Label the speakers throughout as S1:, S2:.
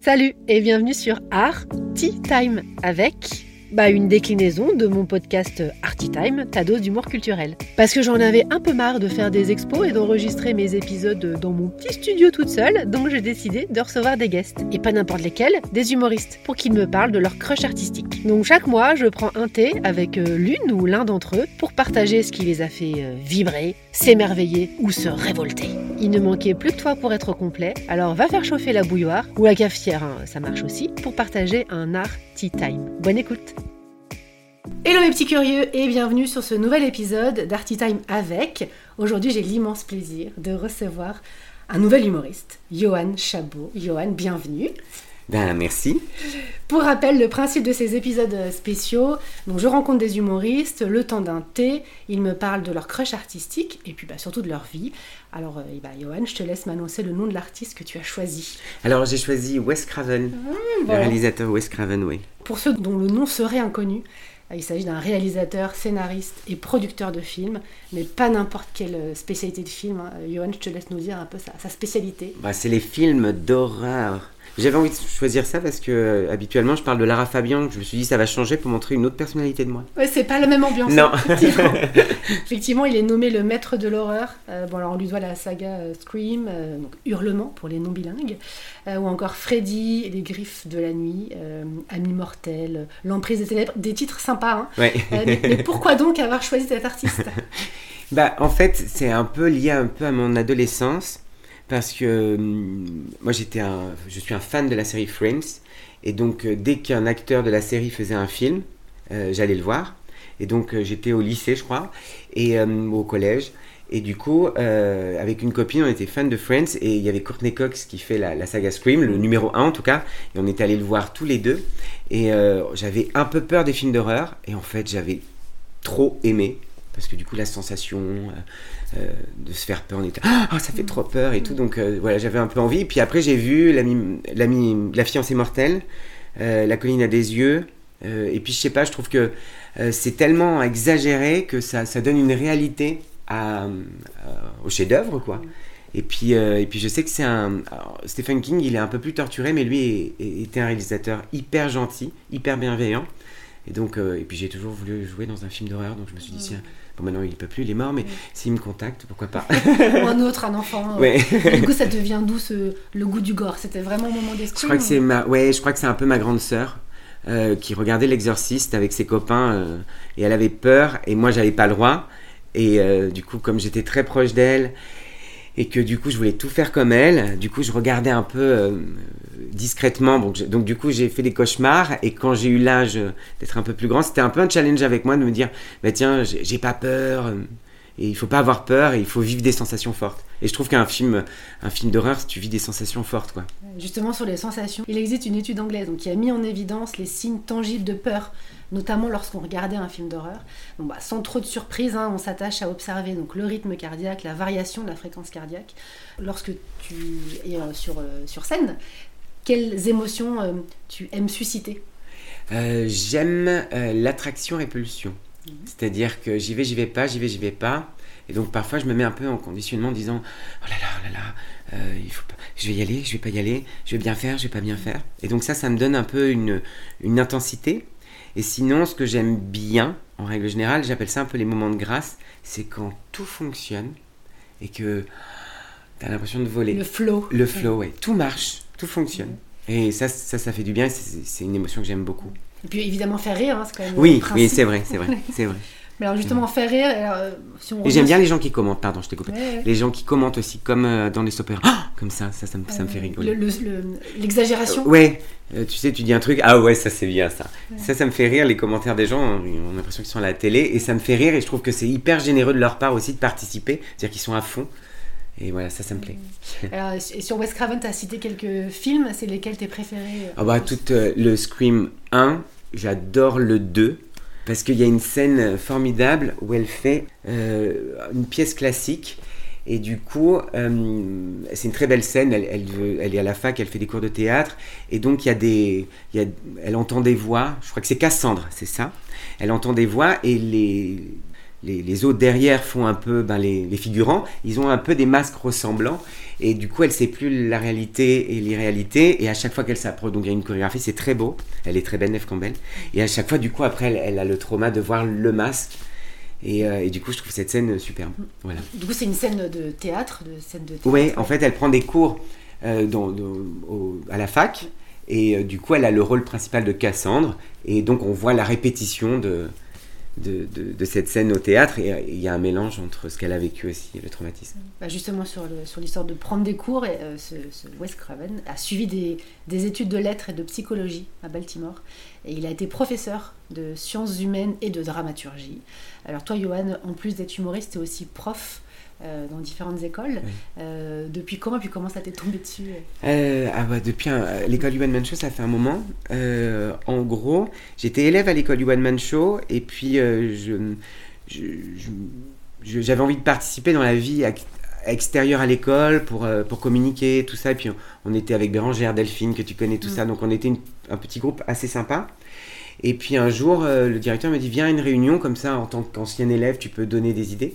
S1: Salut et bienvenue sur Art Tea Time avec bah, une déclinaison de mon podcast Arty Time, ta dose d'humour culturel. Parce que j'en avais un peu marre de faire des expos et d'enregistrer mes épisodes dans mon petit studio toute seule, donc j'ai décidé de recevoir des guests. Et pas n'importe lesquels, des humoristes, pour qu'ils me parlent de leur crush artistique. Donc chaque mois, je prends un thé avec euh, l'une ou l'un d'entre eux pour partager ce qui les a fait euh, vibrer, s'émerveiller ou se révolter. Il ne manquait plus que toi pour être complet, alors va faire chauffer la bouilloire ou la cafetière, hein, ça marche aussi, pour partager un art Bonne écoute Hello mes petits curieux et bienvenue sur ce nouvel épisode d'Arty Time avec. Aujourd'hui j'ai l'immense plaisir de recevoir un nouvel humoriste, Johan Chabot. Johan, bienvenue.
S2: Ben merci.
S1: Pour rappel, le principe de ces épisodes spéciaux, donc je rencontre des humoristes, le temps d'un thé, ils me parlent de leur crush artistique et puis bah, surtout de leur vie. Alors, euh, bah, Johan, je te laisse m'annoncer le nom de l'artiste que tu as choisi.
S2: Alors, j'ai choisi Wes Craven, mmh, le réalisateur Wes Craven, oui.
S1: Pour ceux dont le nom serait inconnu, il s'agit d'un réalisateur, scénariste et producteur de films, mais pas n'importe quelle euh, spécialité de film. Hein. Johan, je te laisse nous dire un peu sa, spécialité.
S2: Bah, c'est les films d'horreur. J'avais envie de choisir ça parce que euh, habituellement je parle de Lara Fabian. Je me suis dit ça va changer pour montrer une autre personnalité de moi.
S1: Ouais, c'est pas la même ambiance.
S2: Non.
S1: Effectivement. il est nommé le maître de l'horreur. Euh, bon, alors on lui doit la saga Scream, donc Hurlement pour les non bilingues, ou encore Freddy, Les Griffes de la nuit, Ami mortel, L'emprise des ténèbres, des titres sympas. Hein. mais, pourquoi donc avoir choisi cet artiste?
S2: Bah en fait c'est un peu lié un peu à mon adolescence parce que hum, moi j'étais je suis un fan de la série Friends. Et donc euh, dès qu'un acteur de la série faisait un film, euh, j'allais le voir. Et donc euh, j'étais au lycée je crois et au collège. Et du coup avec une copine on était fan de Friends. Et il y avait Courtney Cox qui fait la, saga Scream le numéro 1 en tout cas. Et on était allé le voir tous les deux. Et j'avais un peu peur des films d'horreur. Et en fait j'avais trop aimé parce que du coup la sensation euh, de se faire peur, on était ah ça fait trop peur et tout, donc euh, voilà j'avais un peu envie. Puis après j'ai vu l'ami, la fiancée mortelle, euh, la colline à des yeux, et puis je sais pas, je trouve que c'est tellement exagéré que ça, ça donne une réalité au chef-d'œuvre quoi. Et puis, et puis je sais que c'est un. Stephen King, il est un peu plus torturé, mais lui était un réalisateur hyper gentil, hyper bienveillant. Et donc, et puis j'ai toujours voulu jouer dans un film d'horreur, donc je me suis dit, tiens, maintenant il ne peut plus, il est mort, mais s'il me contacte, pourquoi pas?
S1: Ou un autre, un enfant. Ouais. du coup, ça devient d'où le goût du gore? C'était vraiment au moment des
S2: Je crois que c'est ma, ouais, je crois que c'est un peu ma grande sœur. Euh, qui regardait l'exorciste avec ses copains euh, et elle avait peur et moi j'avais pas le droit et euh, du coup comme j'étais très proche d'elle et que du coup je voulais tout faire comme elle. Du coup je regardais un peu euh, discrètement. Donc, donc, du coup j'ai fait des cauchemars et quand j'ai eu l'âge d'être un peu plus grand, c'était un peu un challenge avec moi de me dire bah tiens j'ai pas peur et il faut pas avoir peur et il faut vivre des sensations fortes. Et je trouve qu'un film, un film d'horreur, tu vis des sensations fortes quoi.
S1: Justement sur les sensations, il existe une étude anglaise donc, qui a mis en évidence les signes tangibles de peur notamment lorsqu'on regardait un film d'horreur. bah, sans trop de surprise, hein, on s'attache à observer donc, le rythme cardiaque, la variation de la fréquence cardiaque. Lorsque tu es euh, sur, euh, sur scène, quelles émotions euh, tu aimes susciter?
S2: J'aime l'attraction-répulsion. Mhm. C'est-à-dire que j'y vais, j'y vais pas, j'y vais, j'y vais pas. Et donc parfois je me mets un peu en conditionnement en disant oh là là, oh là là, il faut pas, je vais y aller, je vais pas y aller, je vais bien faire, je vais pas bien faire. Et donc ça, ça me donne un peu une, une intensité. Et sinon, ce que j'aime bien, en règle générale, j'appelle ça un peu les moments de grâce, c'est quand tout fonctionne et que tu as l'impression de voler.
S1: Le flow.
S2: Le flow, oui. Tout marche, tout fonctionne. Et ça, ça, ça fait du bien, c'est une émotion que j'aime beaucoup.
S1: Et puis évidemment faire rire, hein, c'est quand même.
S2: Oui, oui, c'est vrai, c'est vrai, c'est vrai.
S1: Mais alors justement, faire rire. Euh,
S2: et j'aime bien les gens qui commentent, pardon, je t'ai coupé. Les gens qui commentent aussi, comme euh, dans les opéras. Ah comme ça, ça, ça, me, ça me fait rigoler.
S1: L'exagération.
S2: Le, ouais, euh, tu sais, tu dis un truc, ah ouais, ça c'est bien ça. Ça, ça me fait rire, les commentaires des gens, on a l'impression qu'ils sont à la télé, et ça me fait rire, et je trouve que c'est hyper généreux de leur part aussi de participer, c'est-à-dire qu'ils sont à fond. Et voilà, ça, ça me plaît.
S1: Alors, sur Wes Craven, tu as cité quelques films, c'est lesquels tes préférés
S2: Ah bah, tout le Scream 1, j'adore le 2 parce qu'il y a une scène formidable où elle fait euh, une pièce classique. Et du coup, euh, c'est une très belle scène. Elle, elle, est à la fac, elle fait des cours de théâtre. Et donc, il y a des, il y a, elle entend des voix. Je crois que c'est Cassandre, c'est ça? Elle entend des voix et les, les, autres derrière font un peu ben, les, figurants, ils ont un peu des masques ressemblants. Et du coup, elle sait plus la réalité et l'irréalité. Et à chaque fois qu'elle s'approche, donc il y a une chorégraphie, c'est très beau. Elle est très belle, Neve Campbell. Et à chaque fois, du coup, après, elle, a le trauma de voir le masque. Euh, et, du coup, je trouve cette scène superbe. Voilà.
S1: Du coup, c'est une scène de théâtre, de scène de
S2: Oui, en fait, elle prend des cours euh, dans, à la fac. Et euh, du coup, elle a le rôle principal de Cassandre. Et donc, on voit la répétition de, de, cette scène au théâtre et il y a un mélange entre ce qu'elle a vécu aussi et le traumatisme.
S1: Bah, justement sur, l'histoire de prendre des cours, euh, ce, Wes Craven a suivi des, études de lettres et de psychologie à Baltimore et il a été professeur de sciences humaines et de dramaturgie. Alors toi Johan, en plus d'être humoriste, tu es aussi prof euh, dans différentes écoles. Euh, depuis quand et puis comment ça t'est tombé dessus
S2: euh, ah bah, Depuis l'école du One Man Show, ça fait un moment. en gros, j'étais élève à l'école du One Man Show et puis je, j'avais envie de participer dans la vie extérieure à l'école pour, pour communiquer, tout ça. Et puis on, était avec Bérangère, Delphine, que tu connais, tout mm. ça. Donc on était un petit groupe assez sympa. Et puis un jour, le directeur me dit Viens à une réunion, comme ça, en tant qu'ancien élève, tu peux donner des idées.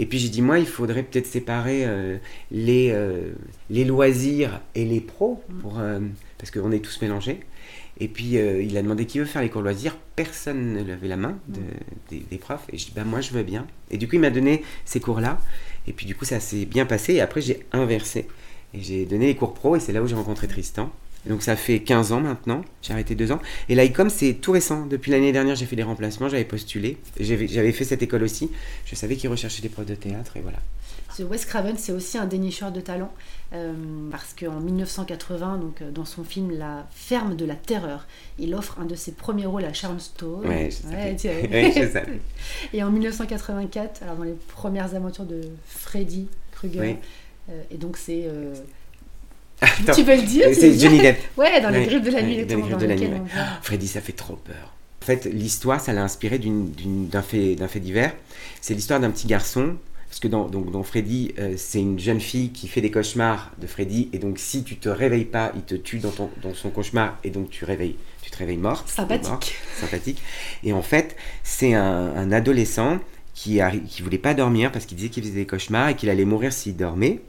S2: Et puis j'ai dit, moi, il faudrait peut-être séparer euh, les, euh, les loisirs et les pros, pour, euh, parce qu'on est tous mélangés. Et puis il a demandé qui veut faire les cours loisirs. Personne ne levait la main des, profs. Et je dis, bah, moi, je veux bien. Et du coup, il m'a donné ces cours-là. Et puis du coup, ça s'est bien passé. Et après, j'ai inversé. Et j'ai donné les cours pro. Et c'est là où j'ai rencontré Tristan. Donc ça fait 15 ans maintenant, j'ai arrêté 2 ans. Et l'ICOM c'est tout récent. Depuis l'année dernière j'ai fait des remplacements, j'avais postulé. J'avais fait cette école aussi. Je savais qu'ils recherchaient des profs de théâtre et voilà.
S1: Ce Wes Craven c'est aussi un dénicheur de talent. Euh, parce qu'en 1980, donc, euh, dans son film La ferme de la terreur, il offre un de ses premiers rôles à Sharon Stone.
S2: Ouais, je
S1: Et en 1984, alors dans les premières aventures de Freddy Krueger, euh, et donc c'est tu peux le dire
S2: C'est Johnny Depp.
S1: ouais, dans les griffes de la nuit.
S2: dans les de la nuit. Freddy, ça fait trop peur. En fait, l'histoire, ça l'a inspiré d'un fait, fait divers. C'est l'histoire d'un petit garçon. Parce que dans, donc, dans Freddy, euh, c'est une jeune fille qui fait des cauchemars de Freddy. Et donc, si tu te réveilles pas, il te tue dans, ton, dans son cauchemar. Et donc, tu, réveilles, tu te réveilles mort.
S1: Sympathique.
S2: sympathique. Et en fait, c'est un, un, adolescent qui, qui voulait pas dormir parce qu'il disait qu'il faisait des cauchemars et qu'il allait mourir s'il dormait.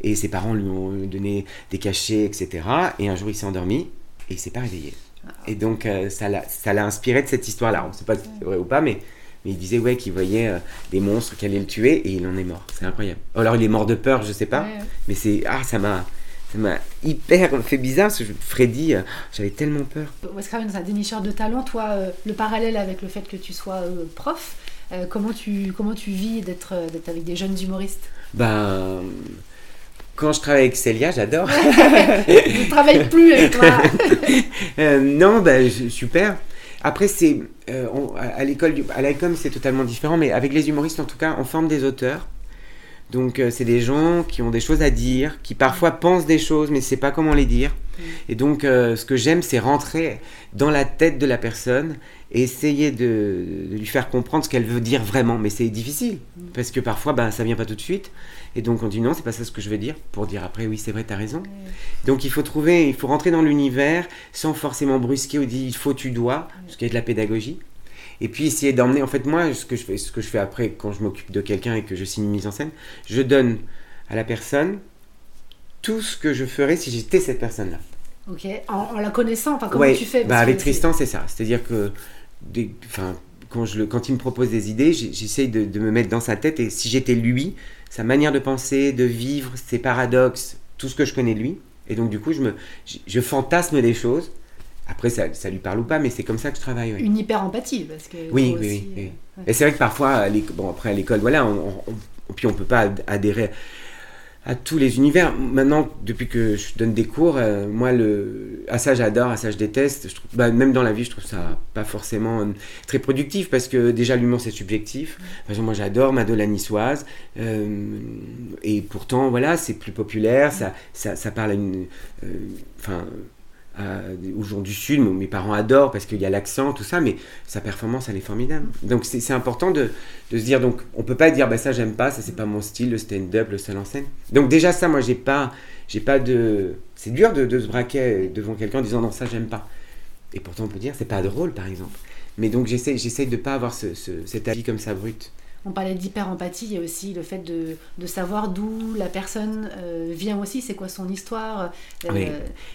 S2: Et ses parents lui ont donné des cachets, etc. Et un jour, il s'est endormi et il s'est pas réveillé. Et donc, euh, ça l'a inspiré de cette histoire-là. On ne sait pas si c'est vrai ou pas, mais, mais il disait ouais, qu'il voyait euh, des monstres qui allaient le tuer et il en est mort. C'est incroyable. Alors, il est mort de peur, je sais pas. Mais c'est. Ah, ça m'a. Ça m'a hyper fait bizarre parce que Freddy, euh, j'avais tellement peur.
S1: Wes Craven, c'est un dénicheur de talent. Toi, le parallèle avec le fait que tu sois prof, comment, tu, comment tu vis d'être avec des jeunes humoristes
S2: Ben quand je travaille avec Célia, j'adore.
S1: je ne travaille plus avec toi.
S2: Euh, non, bah, super. Après, c'est euh, à l'école, à l'ICOM, c'est totalement différent, mais avec les humoristes, en tout cas, on forme des auteurs. Donc, euh, c'est des gens qui ont des choses à dire, qui parfois pensent des choses, mais ne savent pas comment les dire. Mm. Et donc, ce que j'aime, c'est rentrer dans la tête de la personne et essayer de, lui faire comprendre ce qu'elle veut dire vraiment. Mais c'est difficile, parce que parfois, ben, ça vient pas tout de suite. Et donc on dit non, c'est pas ça ce que je veux dire, pour dire après oui, c'est vrai, tu as raison. Donc il faut trouver, il faut rentrer dans l'univers sans forcément brusquer ou dire il faut, tu dois, parce qu'il y a de la pédagogie. Et puis essayer d'emmener, en fait moi, ce que je fais, ce que je fais après quand je m'occupe de quelqu'un et que je signe une mise en scène, je donne à la personne tout ce que je ferais si j'étais cette personne-là.
S1: Ok, en, la connaissant, enfin comment tu fais
S2: bah Avec Tristan, c'est ça. C'est-à-dire que, quand, je, quand il me propose des idées, j'essaye de, de, me mettre dans sa tête et si j'étais lui, sa manière de penser, de vivre, ses paradoxes, tout ce que je connais de lui. Et donc, du coup, je, me, je, fantasme des choses. Après, ça, ça, lui parle ou pas, mais c'est comme ça que je travaille.
S1: Une hyper-empathie, parce que...
S2: Oui, oui, oui, euh, Et c'est vrai que parfois, bon, après à l'école, voilà, on, on, puis on peut pas adhérer à tous les univers. Maintenant, depuis que je donne des cours, euh, moi, le, à ça j'adore, à ça je déteste. Je trouve, bah, même dans la vie, je trouve ça pas forcément euh, très productif parce que déjà l'humour c'est subjectif. Exemple, moi j'adore Mado la niçoise euh, et pourtant voilà, c'est plus populaire, ça, ça, ça parle à une, enfin aux gens du Sud. Mes parents adorent parce qu'il y a l'accent, tout ça, mais sa performance, elle est formidable. Donc c'est important de, se dire, donc on peut pas dire, bah ça j'aime pas, ça c'est pas mon style, le stand-up, le seul en scène. Donc déjà ça, moi j'ai pas, j'ai pas de, c'est dur de, se braquer devant quelqu'un en disant non ça j'aime pas. Et pourtant on peut dire c'est pas drôle par exemple. Mais donc j'essaie, de pas avoir ce, cet avis comme ça brut.
S1: On parlait d'hyper-empathie, il y a aussi le fait de, de savoir d'où la personne euh, vient aussi, c'est quoi son histoire.
S2: euh, oui.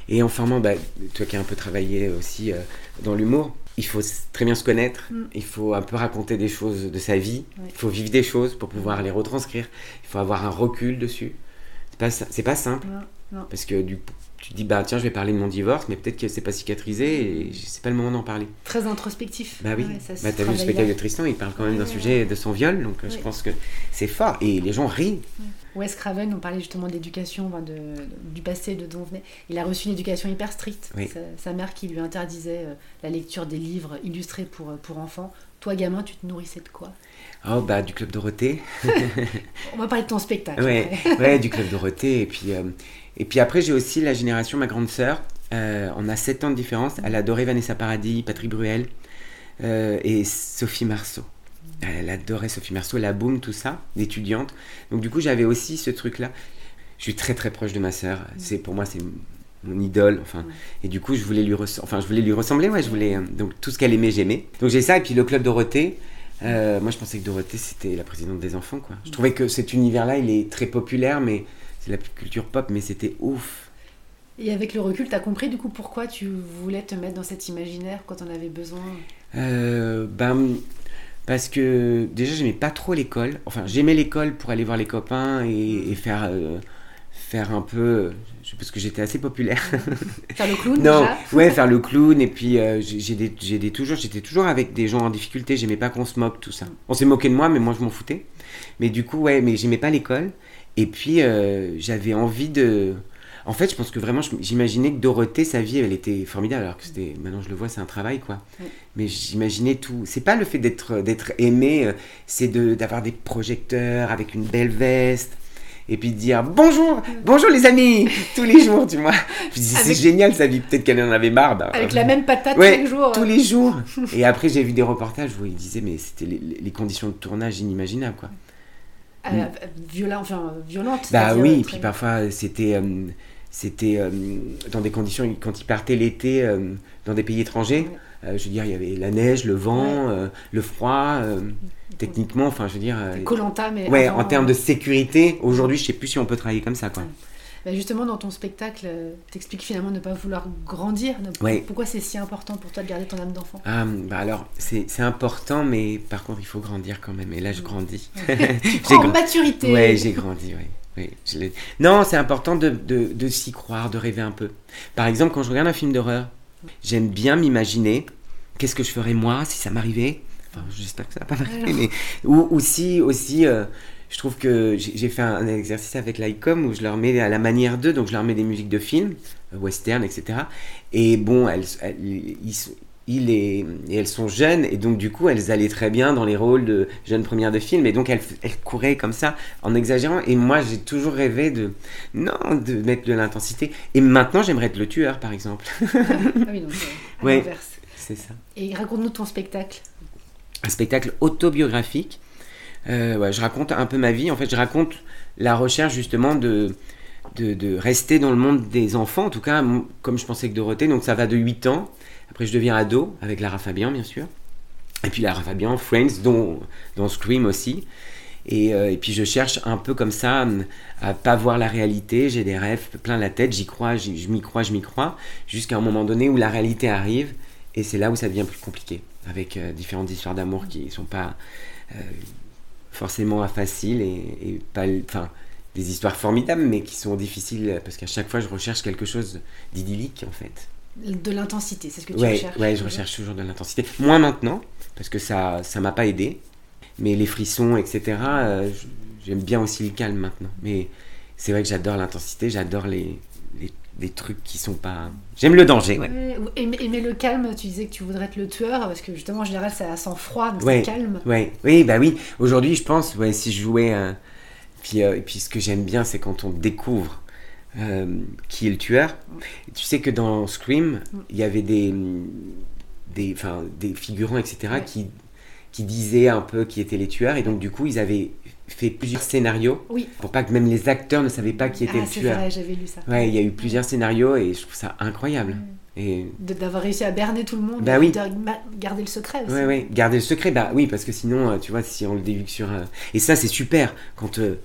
S2: Et en formant, bah, toi qui as un peu travaillé aussi euh, dans l'humour, il faut très bien se connaître, mm. il faut un peu raconter des choses de sa vie, oui. il faut vivre des choses pour pouvoir les retranscrire, il faut avoir un recul dessus. C'est pas, pas simple,
S1: non, non.
S2: parce que du tu te dis bah tiens je vais parler de mon divorce mais peut-être que c'est pas cicatrisé et c'est pas le moment d'en parler.
S1: Très introspectif.
S2: Bah oui. Ouais, bah t'as vu le spectacle de Tristan il parle quand même d'un ouais, sujet de son viol donc je pense que c'est fort et les gens rient.
S1: Wes Craven on parlait justement d'éducation de, de, du passé de d'où on venait. Il a reçu une éducation hyper stricte. Sa, sa, mère qui lui interdisait euh, la lecture des livres illustrés pour, pour enfants. Toi gamin tu te nourrissais de quoi?
S2: Oh bah du club Dorothée.
S1: On va parler de ton spectacle.
S2: Ouais, ouais du club Dorothée et puis euh, et puis après, j'ai aussi la génération, ma grande sœur. Euh, on a 7 ans de différence. Elle adorait Vanessa Paradis, Patrick Bruel euh, et Sophie Marceau. Elle adorait Sophie Marceau, la boum, tout ça, l'étudiante. Donc du coup, j'avais aussi ce truc-là. Je suis très très proche de ma sœur. C'est pour moi, c'est mon idole. Enfin, et du coup, je voulais lui, enfin, je voulais lui ressembler. Ouais, je voulais donc tout ce qu'elle aimait, j'aimais. Donc j'ai ça et puis le club Dorothée. Euh, moi, je pensais que Dorothée c'était la présidente des enfants. Quoi. Je trouvais que cet univers-là, il est très populaire, mais c'est la culture pop, mais c'était ouf.
S1: Et avec le recul, tu as compris du coup pourquoi tu voulais te mettre dans cet imaginaire quand on avait besoin?
S2: Euh, Ben, parce que déjà, j'aimais pas trop l'école. Enfin, j'aimais l'école pour aller voir les copains et, et faire, euh, faire un peu. Parce que j'étais assez populaire.
S1: Faire le clown
S2: Non,
S1: déjà?
S2: ouais, faire le clown. Et puis, euh, j'ai des, des, toujours, j'étais toujours avec des gens en difficulté. J'aimais pas qu'on se moque, tout ça. On s'est moqué de moi, mais moi, je m'en foutais. Mais du coup, ouais, mais j'aimais pas l'école. Et puis, euh, j'avais envie de. En fait, je pense que vraiment, j'imaginais que Dorothée, sa vie, elle était formidable. Alors que c'était. Maintenant, je le vois, c'est un travail, quoi. Mais j'imaginais tout. C'est pas le fait d'être aimé, euh, c'est d'avoir des projecteurs avec une belle veste. Et puis de dire bonjour, bonjour les amis, tous les jours, tu vois. Je c'est génial sa vie, peut-être qu'elle en avait marre. Bah,
S1: avec la même patate
S2: ouais,
S1: tous les jours.
S2: Tous les jours. Et après, j'ai vu des reportages où ils disaient, mais c'était les, les, conditions de tournage inimaginables, quoi.
S1: Euh, violent, enfin, violente.
S2: Bah oui, et puis parfois c'était euh, c'était euh, dans des conditions quand ils partaient l'été dans des pays étrangers. Je veux dire, il y avait la neige, le vent,
S1: ouais.
S2: le froid. techniquement, enfin, je veux dire.
S1: Colanta, mais.
S2: Ouais,
S1: avant,
S2: en termes de sécurité, aujourd'hui, je sais plus si on peut travailler comme ça, quoi.
S1: Bah justement, dans ton spectacle, t'expliques finalement ne pas vouloir grandir. Pourquoi c'est si important pour toi de garder ton âme d'enfant?
S2: Ah, bah Alors, c'est important, mais par contre, il faut grandir quand même. Et là, je grandis.
S1: j'ai en maturité.
S2: Ouais, j'ai grandi, oui. oui non, c'est important de, de, de s'y croire, de rêver un peu. Par exemple, quand je regarde un film d'horreur, j'aime bien m'imaginer qu'est-ce que je ferais moi si ça m'arrivait. Enfin, j'espère que ça va pas m'arriver, mais. Ou aussi, aussi euh, je trouve que j'ai fait un, exercice avec l'ICOM où je leur mets à la manière d'eux, donc je leur mets des musiques de films, euh, western, etc. Et bon, elles, elles ils, il est, et elles sont jeunes, et donc du coup, elles allaient très bien dans les rôles de jeunes premières de film, et donc elles, elles couraient comme ça, en exagérant. Et moi, j'ai toujours rêvé de, non, de mettre de l'intensité. Et maintenant, j'aimerais être le tueur, par exemple.
S1: ah oui, donc euh, à
S2: ouais. C'est ça.
S1: Et raconte-nous ton spectacle.
S2: Un spectacle autobiographique euh, je raconte un peu ma vie. En fait, je raconte la recherche justement de, de, rester dans le monde des enfants, en tout cas, comme je pensais que Dorothée. Donc ça va de 8 ans. Après, je deviens ado, avec Lara Fabian, bien sûr. Et puis Lara Fabian, Friends, dont, dont Scream aussi. Et, euh, puis je cherche un peu comme ça à pas voir la réalité. J'ai des rêves plein la tête, j'y crois, je m'y crois, je m'y crois, jusqu'à un moment donné où la réalité arrive. Et c'est là où ça devient plus compliqué, avec euh, différentes histoires d'amour qui sont pas forcément faciles et, et pas, enfin, des histoires formidables, mais qui sont difficiles parce qu'à chaque fois je recherche quelque chose d'idyllique en fait.
S1: De l'intensité, c'est ce que tu
S2: ouais,
S1: recherches.
S2: Ouais, je recherche toujours de l'intensité. Moins maintenant, parce que ça ça m'a pas aidé. Mais les frissons, etc., euh, j'aime bien aussi le calme maintenant. Mais c'est vrai que j'adore l'intensité, j'adore les, les, les, trucs qui sont pas. J'aime le danger, ouais.
S1: le calme, tu disais que tu voudrais être le tueur, parce que justement, en général, ça sent froid, donc
S2: ouais,
S1: calme.
S2: Ouais, oui, bah oui. Aujourd'hui, je pense, ouais, si je jouais. Un... Puis, euh, et puis, ce que j'aime bien, c'est quand on découvre euh, qui est le tueur. Et tu sais que dans Scream, il y avait des, des, des figurants, etc., ouais. qui, qui disaient un peu qui étaient les tueurs. Et donc, du coup, ils avaient fait plusieurs scénarios
S1: oui.
S2: pour pas que même les acteurs ne savaient pas qui était
S1: ah,
S2: le tueur.
S1: Vrai, j'avais lu ça.
S2: Ouais, il y a eu plusieurs scénarios et je trouve ça incroyable. Et
S1: De- D'avoir réussi à berner tout le monde,
S2: Bah
S1: et
S2: oui.
S1: de garder le secret aussi.
S2: Ouais, ouais, garder le secret, bah oui, parce que sinon, euh, tu vois, si on le divulgue sur un. Et ça, c'est super, quand euh,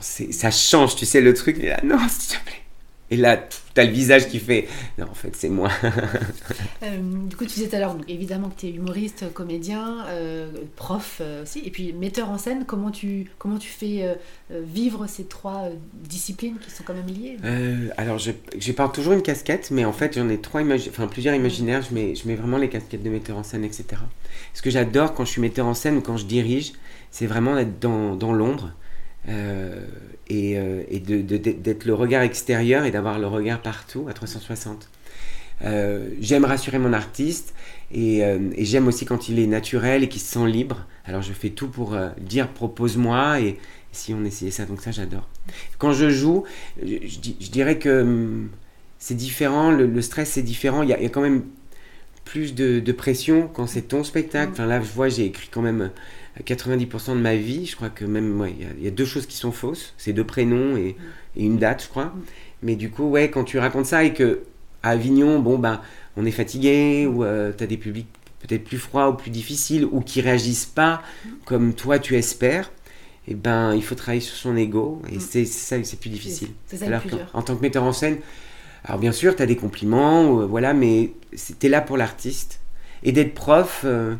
S2: sait- ça change, tu sais, le truc, et là, non, s'il te plaît. Et là, t'as le visage qui fait, non, en fait, c'est moi.
S1: Euh, du coup, tu disais tout à l'heure, donc, évidemment que tu es humoriste, comédien, euh, prof euh, aussi, et puis metteur en scène. Comment tu, comment tu fais vivre ces trois disciplines qui sont quand même liées?
S2: Alors, je, je porte toujours une casquette, mais en fait, j'en ai trois imagi- enfin, plusieurs imaginaires. Je mets, je mets vraiment les casquettes de metteur en scène, etc. Ce que j'adore quand je suis metteur en scène ou quand je dirige, c'est vraiment d'être dans, dans l'ombre et, euh, et de- d'être le regard extérieur et d'avoir le regard partout à 360. Euh, j'aime rassurer mon artiste et, euh, et j'aime aussi quand il est naturel et qu'il se sent libre. Alors je fais tout pour euh, dire propose-moi et, si on essayait ça, donc ça j'adore. Quand je joue, je, je dis- je dirais que hum, c'est différent, le, le stress c'est différent, il y, a, il y a quand même plus de, de pression quand c'est ton spectacle. Enfin là je vois j'ai écrit quand même euh, 90% de ma vie, je crois que même ouais, il y a- il y, a deux choses qui sont fausses, c'est deux prénoms et, et une date je crois. Mais du coup ouais quand tu racontes ça et que à Avignon, bon ben on est fatigué ou tu as des publics peut-être plus froids ou plus difficiles ou qui réagissent pas comme toi tu espères, et ben il faut travailler sur son ego et
S1: Mm.
S2: c'est ça c'est plus difficile.
S1: C'est ça
S2: Alors
S1: plus dur.
S2: en tant que metteur en scène, alors bien sûr tu as des compliments, euh, voilà, mais tu es là pour l'artiste. Et d'être prof, euh,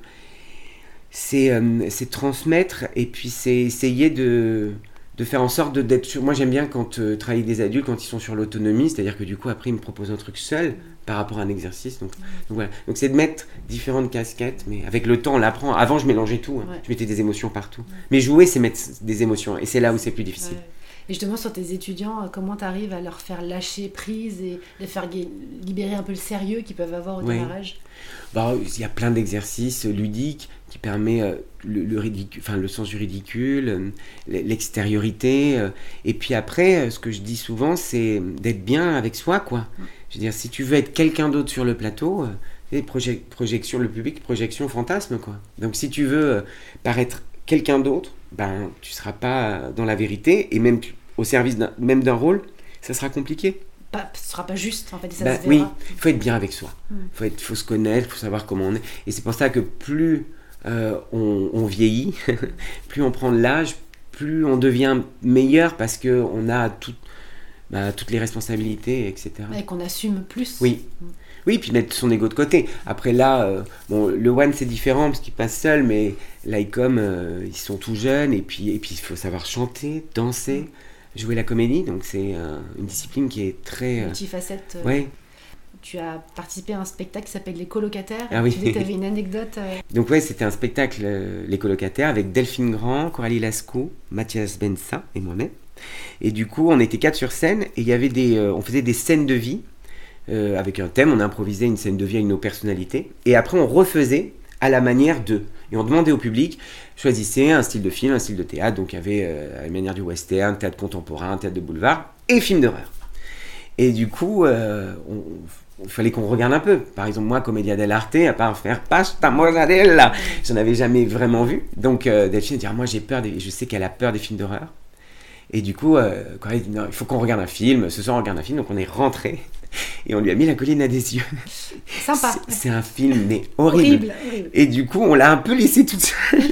S2: c'est euh, c'est transmettre et puis c'est essayer de, de faire en sorte de- d'être sûr. Moi j'aime bien quand euh, travailler avec des adultes quand ils sont sur l'autonomie, c'est-à-dire que du coup après ils me proposent un truc seul par rapport à un exercice. Donc, donc voilà. Donc c'est de mettre différentes casquettes, mais avec le temps on l'apprend. Avant je mélangeais tout, hein.
S1: Ouais.
S2: je mettais des émotions partout. Mais jouer c'est mettre des émotions et c'est là où c'est plus difficile.
S1: Et justement, sur tes étudiants, euh, comment tu arrives à leur faire lâcher prise et les faire libérer un peu le sérieux qu'ils peuvent avoir au
S2: Ouais.
S1: démarrage?
S2: Bah, il y a plein d'exercices ludiques qui permettent euh, le, le, ridicu- enfin, le sens du ridicule, euh, l'extériorité. et puis après, ce que je dis souvent, c'est d'être bien avec soi, quoi. Je veux dire, si tu veux être quelqu'un d'autre sur le plateau, projection, le public, projection, fantasme, quoi. Donc si tu veux paraître quelqu'un d'autre, ben, tu seras pas dans la vérité, et même au service même d'un rôle, ça sera compliqué.
S1: pas, Ce sera pas juste, en fait, et ça se
S2: oui, il faut être bien avec soi. Il
S1: Mm.
S2: faut, se connaître, il faut savoir comment on est. Et c'est pour ça que plus euh, on, on vieillit, plus on prend de l'âge, plus on devient meilleur parce qu'on a tout- bah, toutes les responsabilités, etc.
S1: Et qu'on assume plus.
S2: Oui. Oui, puis mettre son ego de côté. Après là, euh, bon, le one c'est différent parce qu'il passe seul, mais l'ICOM, euh, ils sont tout jeunes et puis et puis il faut savoir chanter, danser, jouer la comédie. Donc c'est euh, une discipline qui est très.
S1: Multifacette.
S2: ouais.
S1: Tu as participé à un spectacle qui s'appelle Les colocataires.
S2: Ah oui.
S1: Tu que avais une anecdote.
S2: Donc ouais, c'était un spectacle Les colocataires avec Delphine Grand, Coralie Lascaux, Mathias Bensa et moi-même. Et du coup, on était quatre sur scène et il y avait des, on faisait des scènes de vie euh, avec un thème. On improvisait une scène de vie à nos personnalités et après on refaisait à la manière de. Et on demandait au public, choisissez un style de film, un style de théâtre. Donc il y avait euh, à la manière du western, théâtre contemporain, théâtre de boulevard et film d'horreur. Et du coup, euh, on- il fallait qu'on regarde un peu. Par exemple, moi, Comédia dell'arte, à part faire pasta mozzarella, j'en avais jamais vraiment vu. Donc, euh, Delphine dit, ah, moi j'ai peur, je sais qu'elle a peur des films d'horreur. Et du coup, euh, il faut qu'on regarde un film. Ce soir, on regarde un film. Donc, on est rentré et on lui a mis la colline à des yeux.
S1: Sympa.
S2: C'est- un film, mais horrible.
S1: Horrible. horrible.
S2: Et du coup, on l'a un peu laissée toute seule.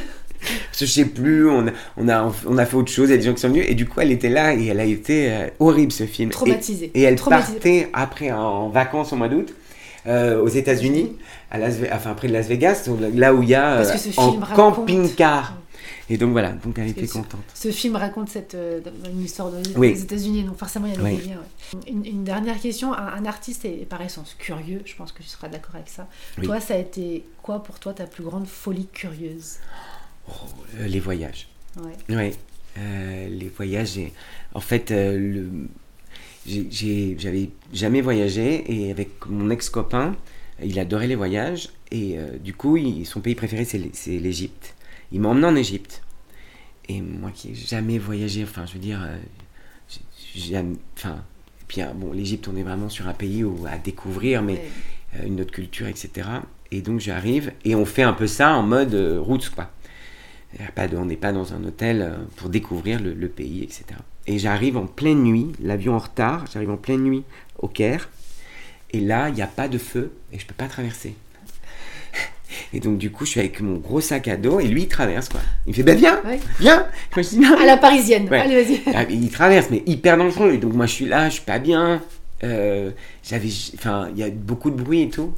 S2: Je sais plus, on a, on, a, on a fait autre chose, il y a des gens qui sont venus, et du coup, elle était là, et elle a été euh, horrible ce film.
S1: Traumatisée.
S2: Et, elle
S1: Traumatisée.
S2: partait après en, vacances au mois d'août, euh, aux États-Unis, à Las enfin près de Las Vegas, là où il y a euh, en camping-car. Et donc voilà, donc elle était contente.
S1: Ce film raconte cette, euh, une histoire de,
S2: Oui.
S1: des États-Unis, donc forcément il y a
S2: Oui.
S1: des liens. ouais. Une, une dernière question un, un artiste est par essence curieux, je pense que tu seras d'accord avec ça.
S2: Oui.
S1: Toi, ça a été quoi pour toi ta plus grande folie curieuse?
S2: Euh, les voyages.
S1: Ouais.
S2: Ouais, euh, les voyages. et- En fait, euh, le... j'avais jamais voyagé et avec mon ex-copain, il adorait les voyages et du coup, il- son pays préféré c'est l'Égypte. Il m'a emmené en Égypte. Et moi qui n'ai jamais voyagé, enfin, je veux dire, euh, jamais- enfin, puis euh, bon, l'Égypte, on est vraiment sur un pays où à découvrir, mais euh, une autre culture, etc. Et donc j'arrive et on fait un peu ça en mode roots, quoi. Pas de- on n'est pas dans un hôtel pour découvrir le, le pays, etc. Et j'arrive en pleine nuit, l'avion en retard, j'arrive en pleine nuit au Caire. Et là, il n'y a pas de feu et je peux pas traverser. Et donc, du coup, je suis avec mon gros sac à dos et lui, il traverse, quoi. Il me fait, ben viens,
S1: Ouais.
S2: viens. Moi, je dis, non.
S1: À la parisienne.
S2: Ouais.
S1: Allez, vas-y.
S2: Ah, il traverse, mais hyper dangereux. Donc, moi, je suis là, je suis pas bien. Euh, j'avais, enfin, il y a beaucoup de bruit et tout.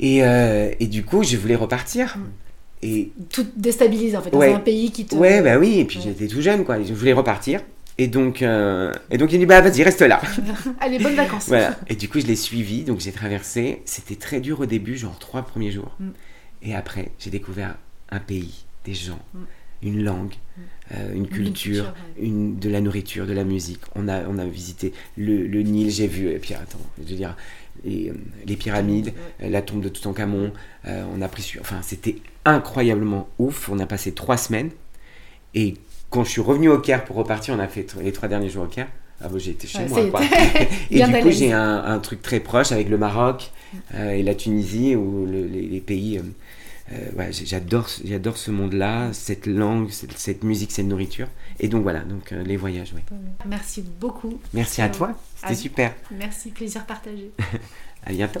S2: Et, euh, et du coup, je voulais repartir. Et
S1: Tout déstabilise en fait, dans
S2: Ouais.
S1: un pays qui te.
S2: ouais, bah oui, et puis j'étais tout jeune, quoi. Je voulais repartir. Et donc, euh, et donc il dit, bah vas-y, reste là.
S1: Allez, bonnes vacances.
S2: Voilà. Et du coup, je l'ai suivi, donc j'ai traversé. C'était très dur au début, genre trois premiers jours.
S1: Mm.
S2: Et après, j'ai découvert un pays, des gens,
S1: Mm.
S2: une langue, euh, une culture,
S1: culture, ouais.
S2: une, de la nourriture, de la musique. On a, on a visité le, le Nil, j'ai vu, et puis attends, je veux dire, les, euh, les pyramides, euh, la tombe de Toutankhamon. euh, on a pris, enfin, c'était incroyablement ouf. On a passé trois semaines. Et quand je suis revenu au Caire pour repartir, on a fait les trois derniers jours au Caire. Ah bon, j'ai été chez
S1: Ouais,
S2: moi, quoi. Et du coup, j'ai un, un truc très proche avec le Maroc euh, et la Tunisie, ou le- les, les pays. euh, euh, ouais, j'adore, ce- j'adore ce monde-là, cette langue, cette, cette musique, cette nourriture. Et donc voilà, donc euh, les voyages, ouais.
S1: Merci beaucoup.
S2: Merci à toi, c'était super.
S1: Merci, plaisir partagé.
S2: À bientôt.